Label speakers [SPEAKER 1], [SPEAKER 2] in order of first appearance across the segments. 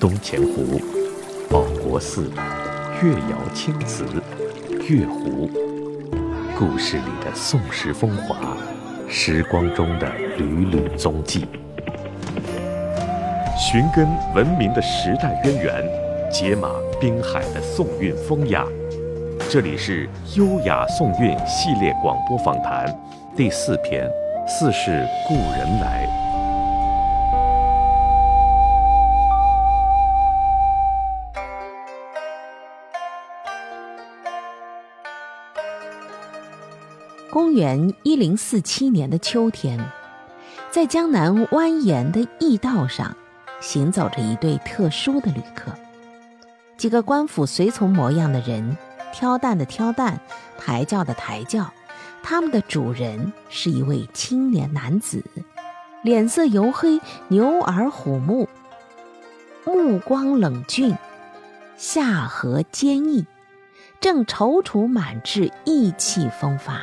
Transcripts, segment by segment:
[SPEAKER 1] 东钱湖、保国寺、越窑青瓷、月湖，故事里的宋时风华，时光中的缕缕踪迹，寻根文明的时代渊源，解码滨海的宋韵风雅。这里是《优雅宋韵》系列广播访谈第四篇《似是故人来》。
[SPEAKER 2] 元一零四七年的秋天，在江南蜿蜒的驿道上，行走着一对特殊的旅客，几个官府随从模样的人，挑担的挑担，抬轿的抬轿。他们的主人是一位青年男子，脸色黝黑，牛耳虎目，目光冷峻，下颌坚毅，正踌躇满志，意气风发。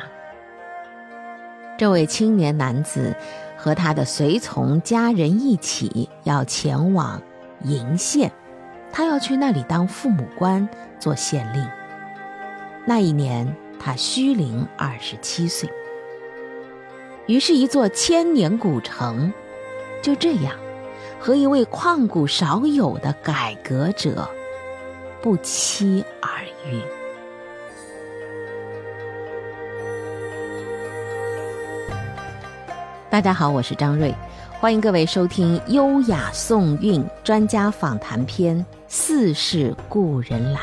[SPEAKER 2] 这位青年男子和他的随从家人一起要前往鄞县，他要去那里当父母官，做县令。那一年他虚龄二十七岁。于是，一座千年古城就这样和一位旷古少有的改革者不期而遇。大家好，我是张瑞，欢迎各位收听《优雅宋韵》专家访谈篇《似是故人来》。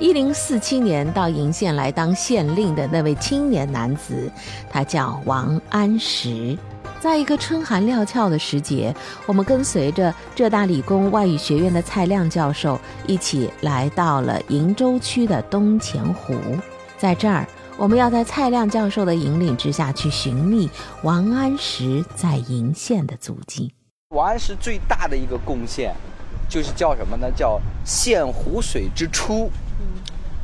[SPEAKER 2] 一零四七年到鄞县来当县令的那位青年男子，他叫王安石。在一个春寒料峭的时节，我们跟随着浙大理工外语学院的蔡亮教授一起来到了鄞州区的东钱湖，在这儿。我们要在蔡亮教授的引领之下去寻觅王安石在鄞县的足迹。
[SPEAKER 3] 王安石最大的一个贡献，就是叫什么呢？叫献湖水之出，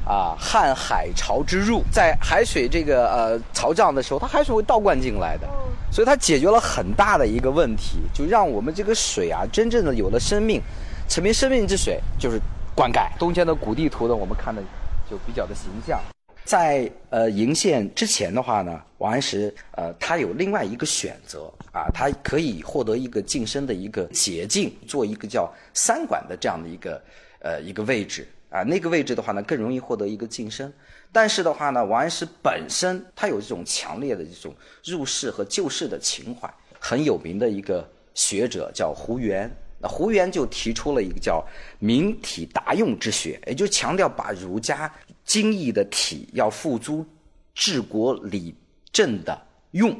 [SPEAKER 3] 啊，汉海潮之入。在海水这个呃潮涨的时候，它海水会倒灌进来的，所以它解决了很大的一个问题，就让我们这个水啊真正的有了生命，成为生命之水，就是灌溉。东迁的古地图呢，我们看的就比较的形象。在呃鄞县之前的话呢，王安石呃他有另外一个选择啊，他可以获得一个晋升的一个捷径，做一个叫三管的这样的一个呃一个位置啊，那个位置的话呢更容易获得一个晋升。但是的话呢，王安石本身他有这种强烈的这种入世和救世的情怀，很有名的一个学者叫胡元，那胡元就提出了一个叫明体达用之学，也就强调把儒家。精义的体要付诸治国理政的用，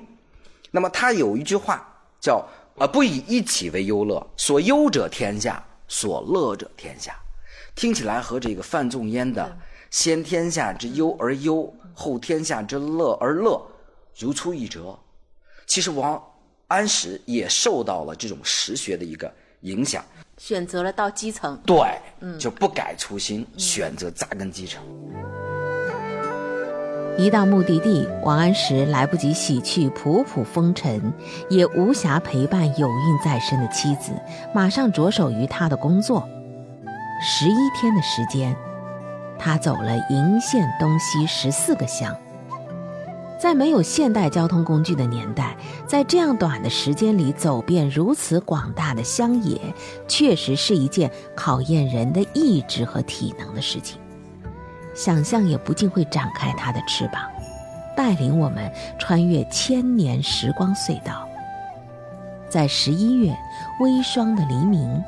[SPEAKER 3] 那么他有一句话叫“啊不以一己为忧乐，所忧者天下，所乐者天下”，听起来和这个范仲淹的“先天下之忧而忧，后天下之乐而乐”如出一辙。其实王安石也受到了这种实学的一个影响。
[SPEAKER 2] 选择了到基层，
[SPEAKER 3] 对，就不改初心，选择扎根基层。
[SPEAKER 2] 一到目的地，王安石来不及洗去仆仆风尘，也无暇陪伴有孕在身的妻子，马上着手于他的工作。十一天的时间，他走了鄞县东西十四个乡。在没有现代交通工具的年代，在这样短的时间里走遍如此广大的乡野，确实是一件考验人的意志和体能的事情。想象也不禁会展开它的翅膀，带领我们穿越千年时光隧道。在十一月微霜的黎明。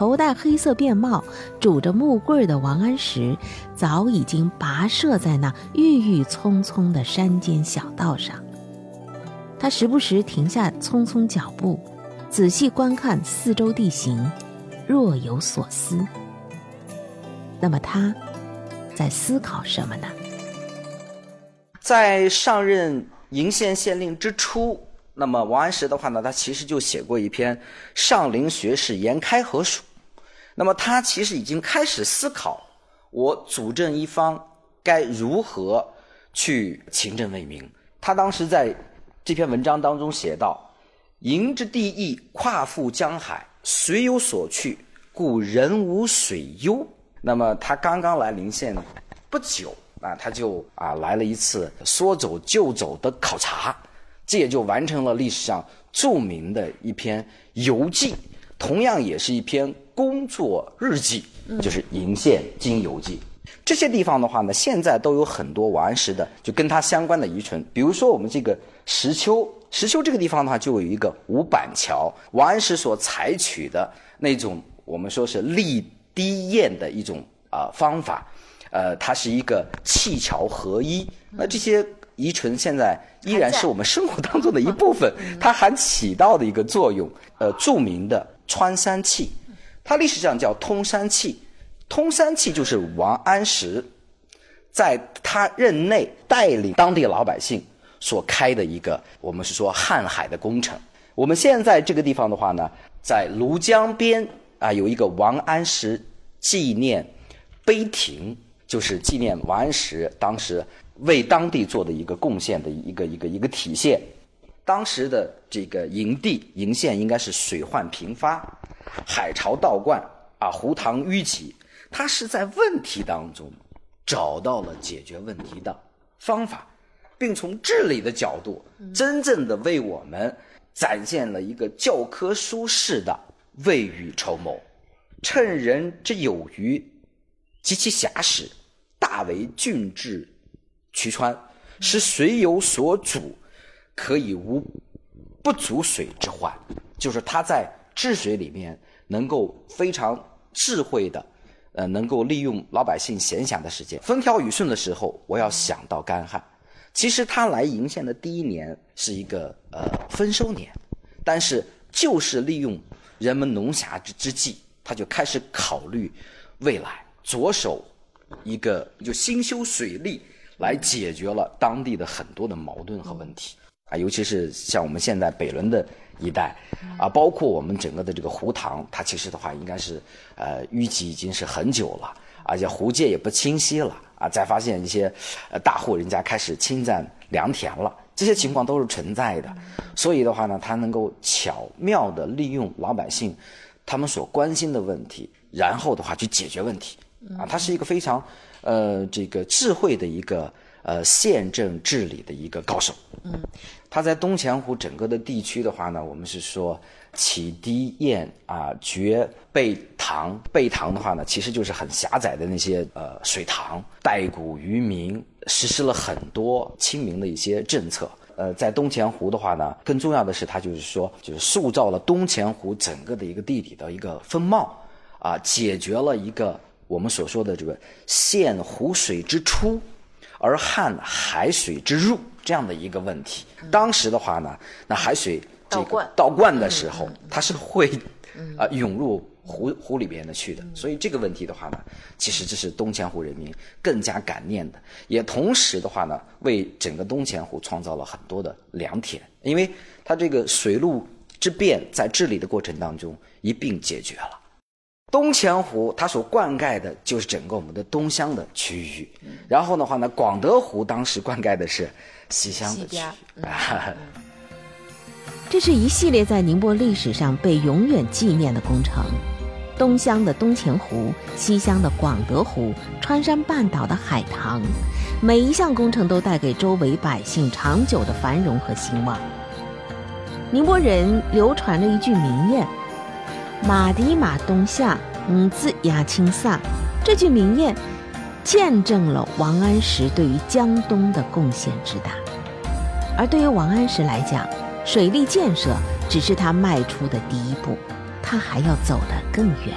[SPEAKER 2] 头戴黑色便帽、拄着木棍的王安石，早已经跋涉在那郁郁葱葱的山间小道上。他时不时停下匆匆脚步，仔细观看四周地形，若有所思。那么他，在思考什么呢？
[SPEAKER 3] 在上任鄞县县令之初，那么王安石的话呢，他其实就写过一篇《上林学士言开和书》。那么他其实已经开始思考，我主政一方该如何去勤政为民。他当时在这篇文章当中写道：“迎之地邑，跨赴江海，水有所去，故人无水忧。那么他刚刚来临县不久啊，他就啊来了一次说走就走的考察，这也就完成了历史上著名的一篇游记，同样也是一篇工作日记，就是《鄞县经游记》。这些地方的话呢，现在都有很多王安石的就跟他相关的遗存，比如说我们这个石丘，石丘这个地方的话就有一个五板桥，王安石所采取的那种我们说是立堤堰的一种啊、方法，呃，它是一个砌桥合一，那这些遗存现在依然是我们生活当中的一部分，它还起到的一个作用。呃，著名的穿山器，它历史上叫通山器。通山器就是王安石在他任内带领当地老百姓所开的一个，我们是说瀚海的工程。我们现在这个地方的话呢，在庐江边啊有一个王安石纪念碑亭，就是纪念王安石当时为当地做的一个贡献的一个一个一个体现。当时的这个营地营县应该是水患频发，海潮倒灌啊，湖塘淤积。他是在问题当中找到了解决问题的方法，并从治理的角度，真正的为我们展现了一个教科书式的未雨绸缪，趁人之有余及其暇时，大为郡治渠川，使水有所阻，可以无不足水之患。就是他在治水里面能够非常智慧的。呃，能够利用老百姓闲暇的时间，风调雨顺的时候，我要想到干旱。其实他来鄞县的第一年是一个呃丰收年，但是就是利用人们农暇之之际，他就开始考虑未来，着手一个就兴修水利，来解决了当地的很多的矛盾和问题啊，尤其是像我们现在北仑的。一带，啊，包括我们整个的这个湖塘，它其实的话应该是，呃，淤积已经是很久了，而且湖界也不清晰了，啊，再发现一些，呃，大户人家开始侵占良田了，这些情况都是存在的，所以的话呢，它能够巧妙的利用老百姓他们所关心的问题，然后的话去解决问题，啊，它是一个非常，呃，这个智慧的一个。呃，县政治理的一个高手。嗯，他在东钱湖整个的地区的话呢，我们是说起堤堰啊，掘背塘。背塘的话呢，其实就是很狭窄的那些呃水塘。带谷于民，实施了很多亲民的一些政策。呃，在东钱湖的话呢，更重要的是，他就是说，就是塑造了东钱湖整个的一个地理的一个风貌啊，解决了一个我们所说的这个县湖水之出。而汉海水之入这样的一个问题，当时的话呢，那海水这个倒灌。的时候，它是会啊涌入湖湖里边的去的，所以这个问题的话呢，其实这是东钱湖人民更加感念的，也同时的话呢，为整个东钱湖创造了很多的良田，因为它这个水陆之变在治理的过程当中一并解决了。东钱湖它所灌溉的就是整个我们的东乡的区域，然后的话呢，广德湖当时灌溉的是西乡的区域。
[SPEAKER 2] 这是一系列在宁波历史上被永远纪念的工程：东乡的东钱湖，西乡的广德湖，川山半岛的海棠，每一项工程都带给周围百姓长久的繁荣和兴旺。宁波人流传了一句名谚。马蹄马东下，五子压青萨。这句名谚见证了王安石对于江东的贡献之大。而对于王安石来讲，水利建设只是他迈出的第一步，他还要走得更远。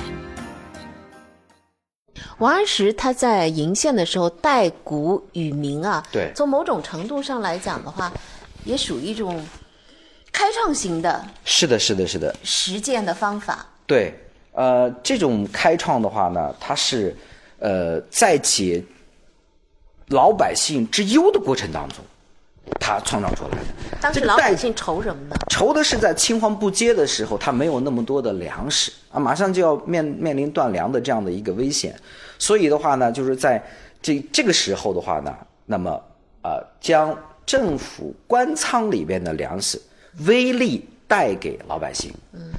[SPEAKER 2] 王安石他在鄞县的时候代谷与民啊，
[SPEAKER 3] 对，
[SPEAKER 2] 从某种程度上来讲的话，也属于一种开创型的。
[SPEAKER 3] 是的，是的，是的。
[SPEAKER 2] 实践的方法。
[SPEAKER 3] 对，呃，这种开创的话呢，它是，呃，在解老百姓之忧的过程当中，他创造出来的。
[SPEAKER 2] 当时老百姓愁什么呢？
[SPEAKER 3] 愁的是在青黄不接的时候，他没有那么多的粮食啊，马上就要面面临断粮的这样的一个危险。所以的话呢，就是在这这个时候的话呢，那么呃，将政府官仓里边的粮食微利带给老百姓。嗯。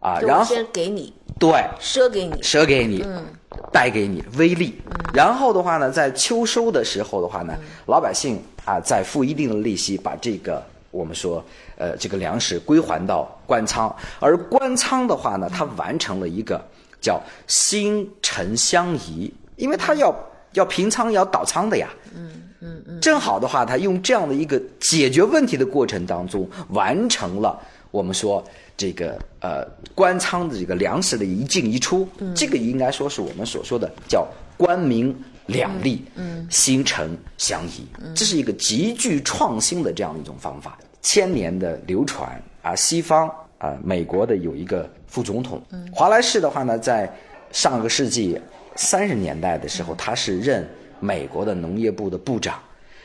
[SPEAKER 3] 啊，然后
[SPEAKER 2] 先给你，
[SPEAKER 3] 对，
[SPEAKER 2] 赊给你，
[SPEAKER 3] 赊给你，嗯带给你微利。然后的话呢，在秋收的时候的话呢，老百姓啊，再付一定的利息，把这个我们说呃这个粮食归还到官仓。而官仓的话呢，它完成了一个叫新陈相宜，因为它要要平仓要倒仓的呀。嗯嗯嗯。正好的话，它用这样的一个解决问题的过程当中，完成了我们说。这个呃，官仓的这个粮食的一进一出，这个应该说是我们所说的叫官民两利，嗯，心诚相宜，这是一个极具创新的这样的一种方法，千年的流传啊。西方啊，美国的有一个副总统，华莱士的话呢，在上个世纪三十年代的时候，他是任美国的农业部的部长。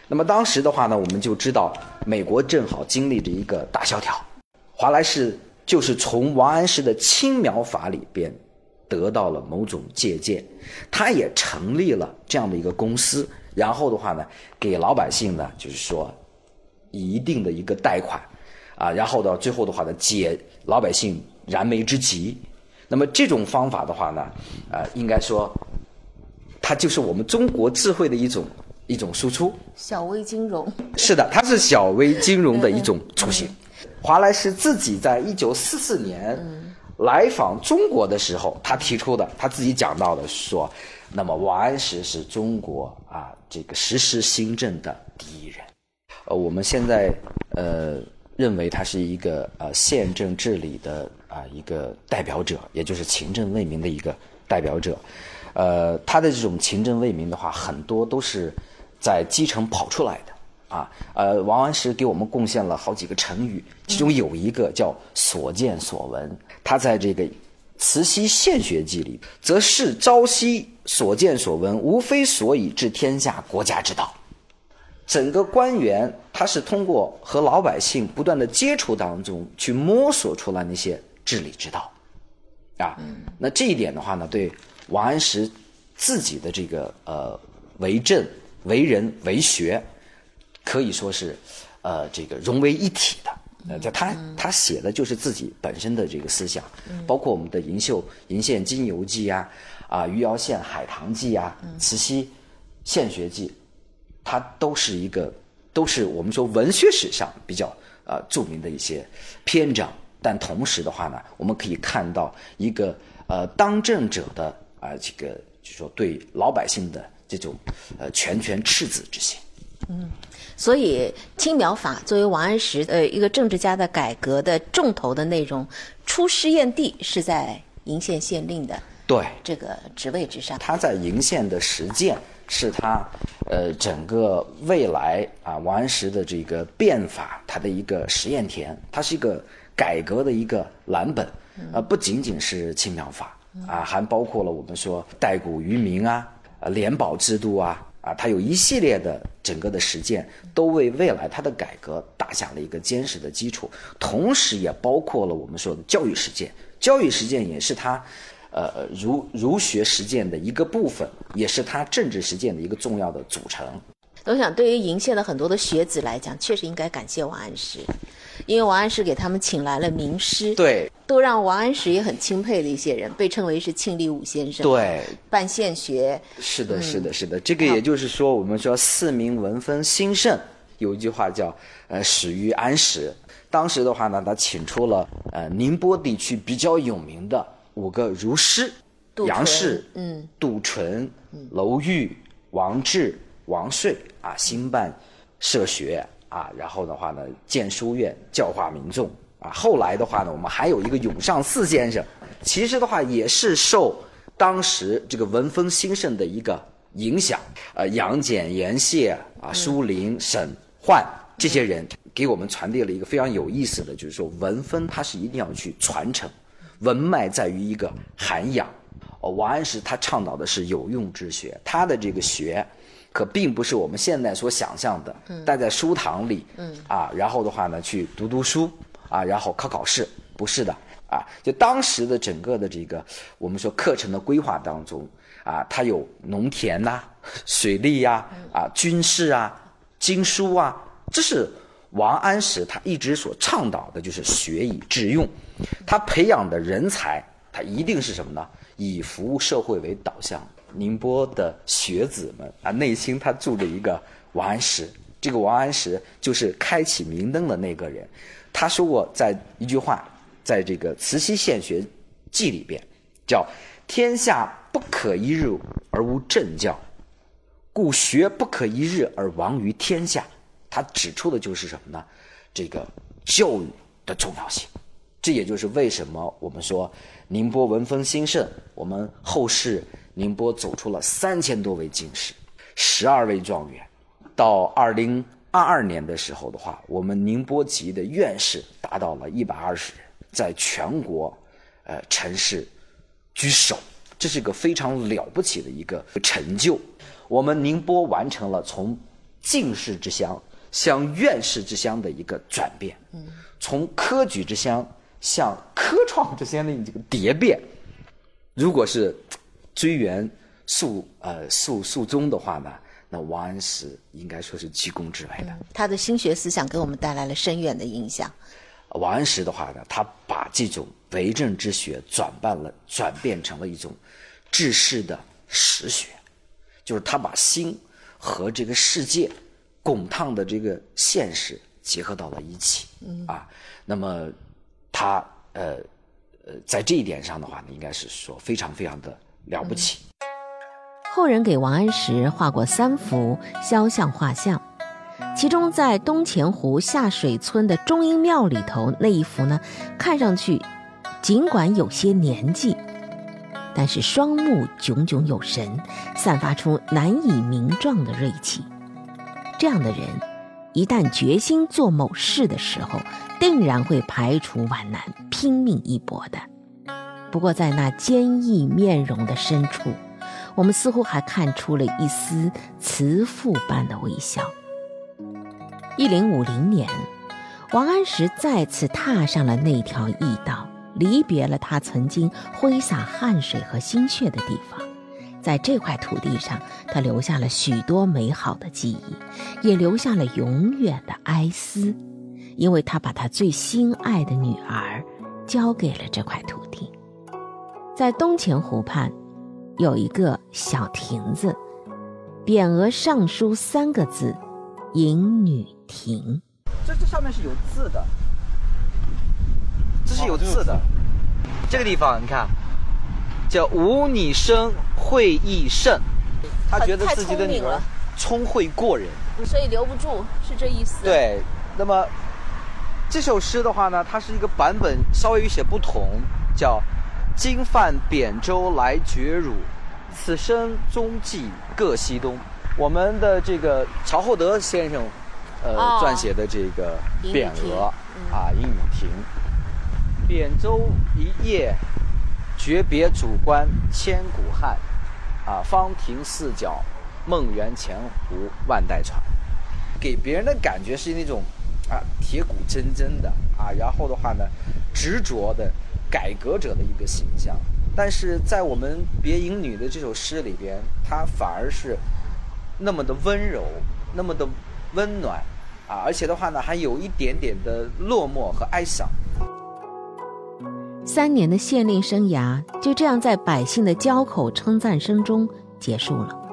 [SPEAKER 3] 那么当时的话呢，我们就知道美国正好经历着一个大萧条，华莱士。就是从王安石的青苗法里边得到了某种借鉴，他也成立了这样的一个公司，然后的话呢，给老百姓呢，就是说一定的一个贷款，啊，然后到最后的话呢，解老百姓燃眉之急。那么这种方法的话呢，呃，应该说，它就是我们中国智慧的一种一种输出。
[SPEAKER 2] 小微金融。
[SPEAKER 3] 是的，它是小微金融的一种雏形。华莱士自己在一九四四年来访中国的时候，他提出的，他自己讲到的说，那么王安石是中国啊这个实施新政的第一人。呃，我们现在呃认为他是一个呃宪政治理的啊一个代表者，也就是勤政为民的一个代表者。呃，他的这种勤政为民的话，很多都是在基层跑出来的。啊，呃，王安石给我们贡献了好几个成语，其中有一个叫“所见所闻”。他在这个《慈溪献学记》里，则是朝夕所见所闻，无非所以治天下国家之道。整个官员他是通过和老百姓不断的接触当中，去摸索出来那些治理之道。啊，那这一点的话呢，对王安石自己的这个呃为政、为人、为学。可以说是，呃，这个融为一体的。呃，就他他写的就是自己本身的这个思想，包括我们的银秀银线金游记啊，啊，余姚县海棠记啊，慈溪县学记，它都是一个，都是我们说文学史上比较呃著名的一些篇章。但同时的话呢，我们可以看到一个呃当政者的啊这个就说对老百姓的这种呃拳拳赤子之心。
[SPEAKER 2] 嗯。所以青苗法作为王安石呃一个政治家的改革的重头的内容，出试验地是在鄞县县令的
[SPEAKER 3] 对
[SPEAKER 2] 这个职位之上。
[SPEAKER 3] 他在鄞县的实践是他呃整个未来啊王安石的这个变法他的一个实验田，它是一个改革的一个蓝本，呃不仅仅是青苗法啊，还包括了我们说代谷于民啊，呃联保制度啊。啊，他有一系列的整个的实践，都为未来它的改革打下了一个坚实的基础，同时也包括了我们说的教育实践，教育实践也是它，呃，儒儒学实践的一个部分，也是他政治实践的一个重要的组成。
[SPEAKER 2] 我想，对于鄞县的很多的学子来讲，确实应该感谢王安石。因为王安石给他们请来了名师，
[SPEAKER 3] 对，
[SPEAKER 2] 都让王安石也很钦佩的一些人，被称为是庆历五先生，
[SPEAKER 3] 对，
[SPEAKER 2] 办县学，
[SPEAKER 3] 是的，是的，是的。这个也就是说，我们说四明文风兴盛，有一句话叫“呃始于安石”。当时的话呢，他请出了呃宁波地区比较有名的五个儒师：杨氏、
[SPEAKER 2] 嗯，
[SPEAKER 3] 杜淳、娄玉、王志、王税啊，兴办社学。啊，然后的话呢，建书院教化民众啊。后来的话呢，我们还有一个永上四先生，其实的话也是受当时这个文风兴盛的一个影响。呃，杨戬、严谢啊，舒林、沈焕这些人给我们传递了一个非常有意思的，就是说文风它是一定要去传承，文脉在于一个涵养。哦，王安石他倡导的是有用之学，他的这个学。可并不是我们现在所想象的，待在书堂里，啊，然后的话呢，去读读书，啊，然后考考试，不是的，啊，就当时的整个的这个我们说课程的规划当中，啊，它有农田呐、水利呀、啊军事啊、经书啊，这是王安石他一直所倡导的，就是学以致用，他培养的人才他一定是什么呢？以服务社会为导向。宁波的学子们啊，内心他住着一个王安石，这个王安石就是开启明灯的那个人。他说过在一句话，在这个《慈溪县学记》里边，叫“天下不可一日而无正教，故学不可一日而亡于天下。”他指出的就是什么呢？这个教育的重要性。这也就是为什么我们说宁波文风兴盛，我们后世宁波走出了三千多位进士，十二位状元。到二零二二年的时候的话，我们宁波籍的院士达到了一百二十人，在全国呃城市居首，这是个非常了不起的一个成就。我们宁波完成了从进士之乡。向院士之乡的一个转变，嗯，从科举之乡向科创之乡的这个蝶变，如果是追源溯呃溯溯宗的话呢，那王安石应该说是居功至伟的。
[SPEAKER 2] 他的心学思想给我们带来了深远的影响。
[SPEAKER 3] 王安石的话呢，他把这种为政之学转办了，转变成了一种治世的实学，就是他把心和这个世界。滚烫的这个现实结合到了一起，啊，那么他呃呃在这一点上的话呢，应该是说非常非常的了不起。
[SPEAKER 2] 后人给王安石画过三幅肖像画像，其中在东钱湖下水村的中英庙里头那一幅呢，看上去尽管有些年纪，但是双目炯炯有神，散发出难以名状的锐气。这样的人，一旦决心做某事的时候，定然会排除万难，拼命一搏的。不过，在那坚毅面容的深处，我们似乎还看出了一丝慈父般的微笑。一零五零年，王安石再次踏上了那条驿道，离别了他曾经挥洒汗水和心血的地方。在这块土地上，他留下了许多美好的记忆，也留下了永远的哀思，因为他把他最心爱的女儿交给了这块土地。在东钱湖畔，有一个小亭子，匾额上书三个字：“迎女亭”。
[SPEAKER 3] 这这上面是有字的，这是有字的。这个地方，你看。叫无女生会意胜，他觉得自己的女儿聪慧过人，
[SPEAKER 2] 所以留不住，是这意思。
[SPEAKER 3] 对，那么这首诗的话呢，它是一个版本稍微有些不同，叫“金泛扁舟来绝汝，此生踪迹各西东”。我们的这个曹厚德先生，呃，撰写的这个匾额啊，“阴雨亭”，扁舟一叶。诀别主观千古汉，啊，方亭四角，梦圆前湖万代传，给别人的感觉是那种啊铁骨铮铮的啊，然后的话呢，执着的改革者的一个形象。但是在我们《别营女》的这首诗里边，她反而是那么的温柔，那么的温暖，啊，而且的话呢，还有一点点的落寞和哀伤。
[SPEAKER 2] 三年的县令生涯就这样在百姓的交口称赞声中结束了。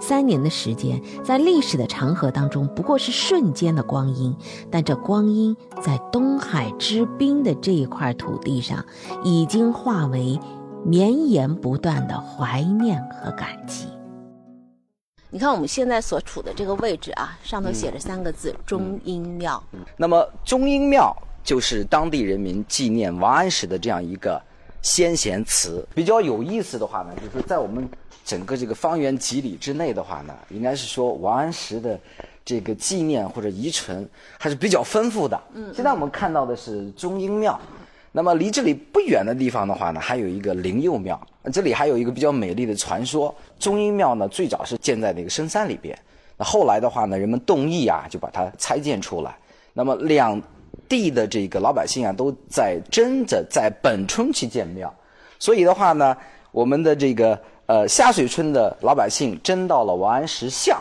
[SPEAKER 2] 三年的时间在历史的长河当中不过是瞬间的光阴，但这光阴在东海之滨的这一块土地上，已经化为绵延不断的怀念和感激。你看我们现在所处的这个位置啊，上头写着三个字“中英庙”。
[SPEAKER 3] 那么中英庙。就是当地人民纪念王安石的这样一个先贤祠。比较有意思的话呢，就是在我们整个这个方圆几里之内的话呢，应该是说王安石的这个纪念或者遗存还是比较丰富的。嗯。现在我们看到的是中英庙，那么离这里不远的地方的话呢，还有一个灵佑庙。这里还有一个比较美丽的传说：中英庙呢，最早是建在那个深山里边，那后来的话呢，人们动议啊，就把它拆建出来。那么两。地的这个老百姓啊，都在争着在本村去建庙，所以的话呢，我们的这个呃下水村的老百姓争到了王安石像，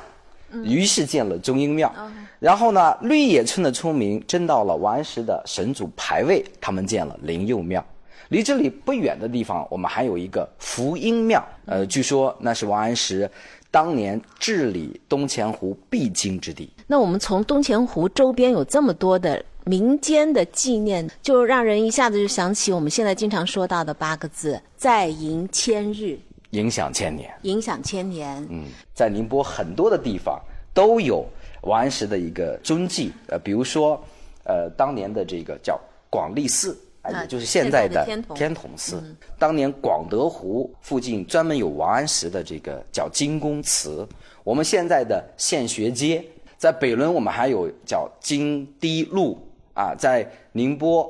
[SPEAKER 3] 于是建了中英庙。然后呢，绿野村的村民争到了王安石的神主牌位，他们建了灵佑庙。离这里不远的地方，我们还有一个福音庙，呃，据说那是王安石当年治理东钱湖必经之地。
[SPEAKER 2] 那我们从东钱湖周边有这么多的民间的纪念，就让人一下子就想起我们现在经常说到的八个字：再迎千日，
[SPEAKER 3] 影响千年。
[SPEAKER 2] 影响千年。
[SPEAKER 3] 嗯，在宁波很多的地方都有王安石的一个踪迹，呃，比如说，呃，当年的这个叫广利寺。
[SPEAKER 2] 啊
[SPEAKER 3] 也就是现在的
[SPEAKER 2] 天童
[SPEAKER 3] 寺。当年广德湖附近专门有王安石的这个叫金公祠。我们现在的县学街，在北仑我们还有叫金堤路啊，在宁波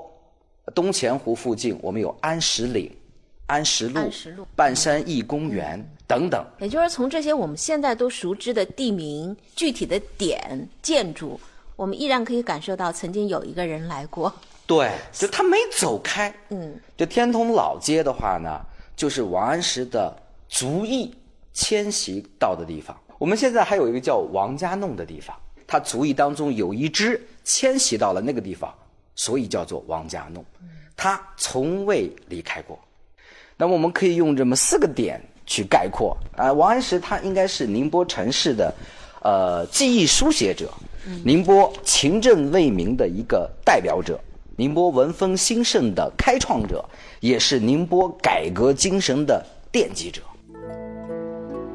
[SPEAKER 3] 东钱湖附近我们有安石岭、安石路、
[SPEAKER 2] 石路
[SPEAKER 3] 半山驿公园等等。
[SPEAKER 2] 也就是从这些我们现在都熟知的地名、具体的点、建筑，我们依然可以感受到曾经有一个人来过。
[SPEAKER 3] 对，就他没走开。
[SPEAKER 2] 嗯，
[SPEAKER 3] 就天通老街的话呢，就是王安石的族裔迁徙到的地方。我们现在还有一个叫王家弄的地方，他族裔当中有一支迁徙到了那个地方，所以叫做王家弄。他从未离开过。那么我们可以用这么四个点去概括啊、王安石他应该是宁波城市的呃记忆书写者，宁波勤政为民的一个代表者，宁波文风兴盛的开创者，也是宁波改革精神的奠基者。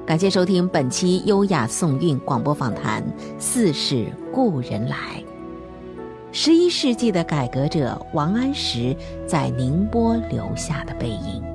[SPEAKER 2] 感谢收听本期《优雅颂韵》广播访谈《似是故人来》。十一世纪的改革者王安石在宁波留下的背影。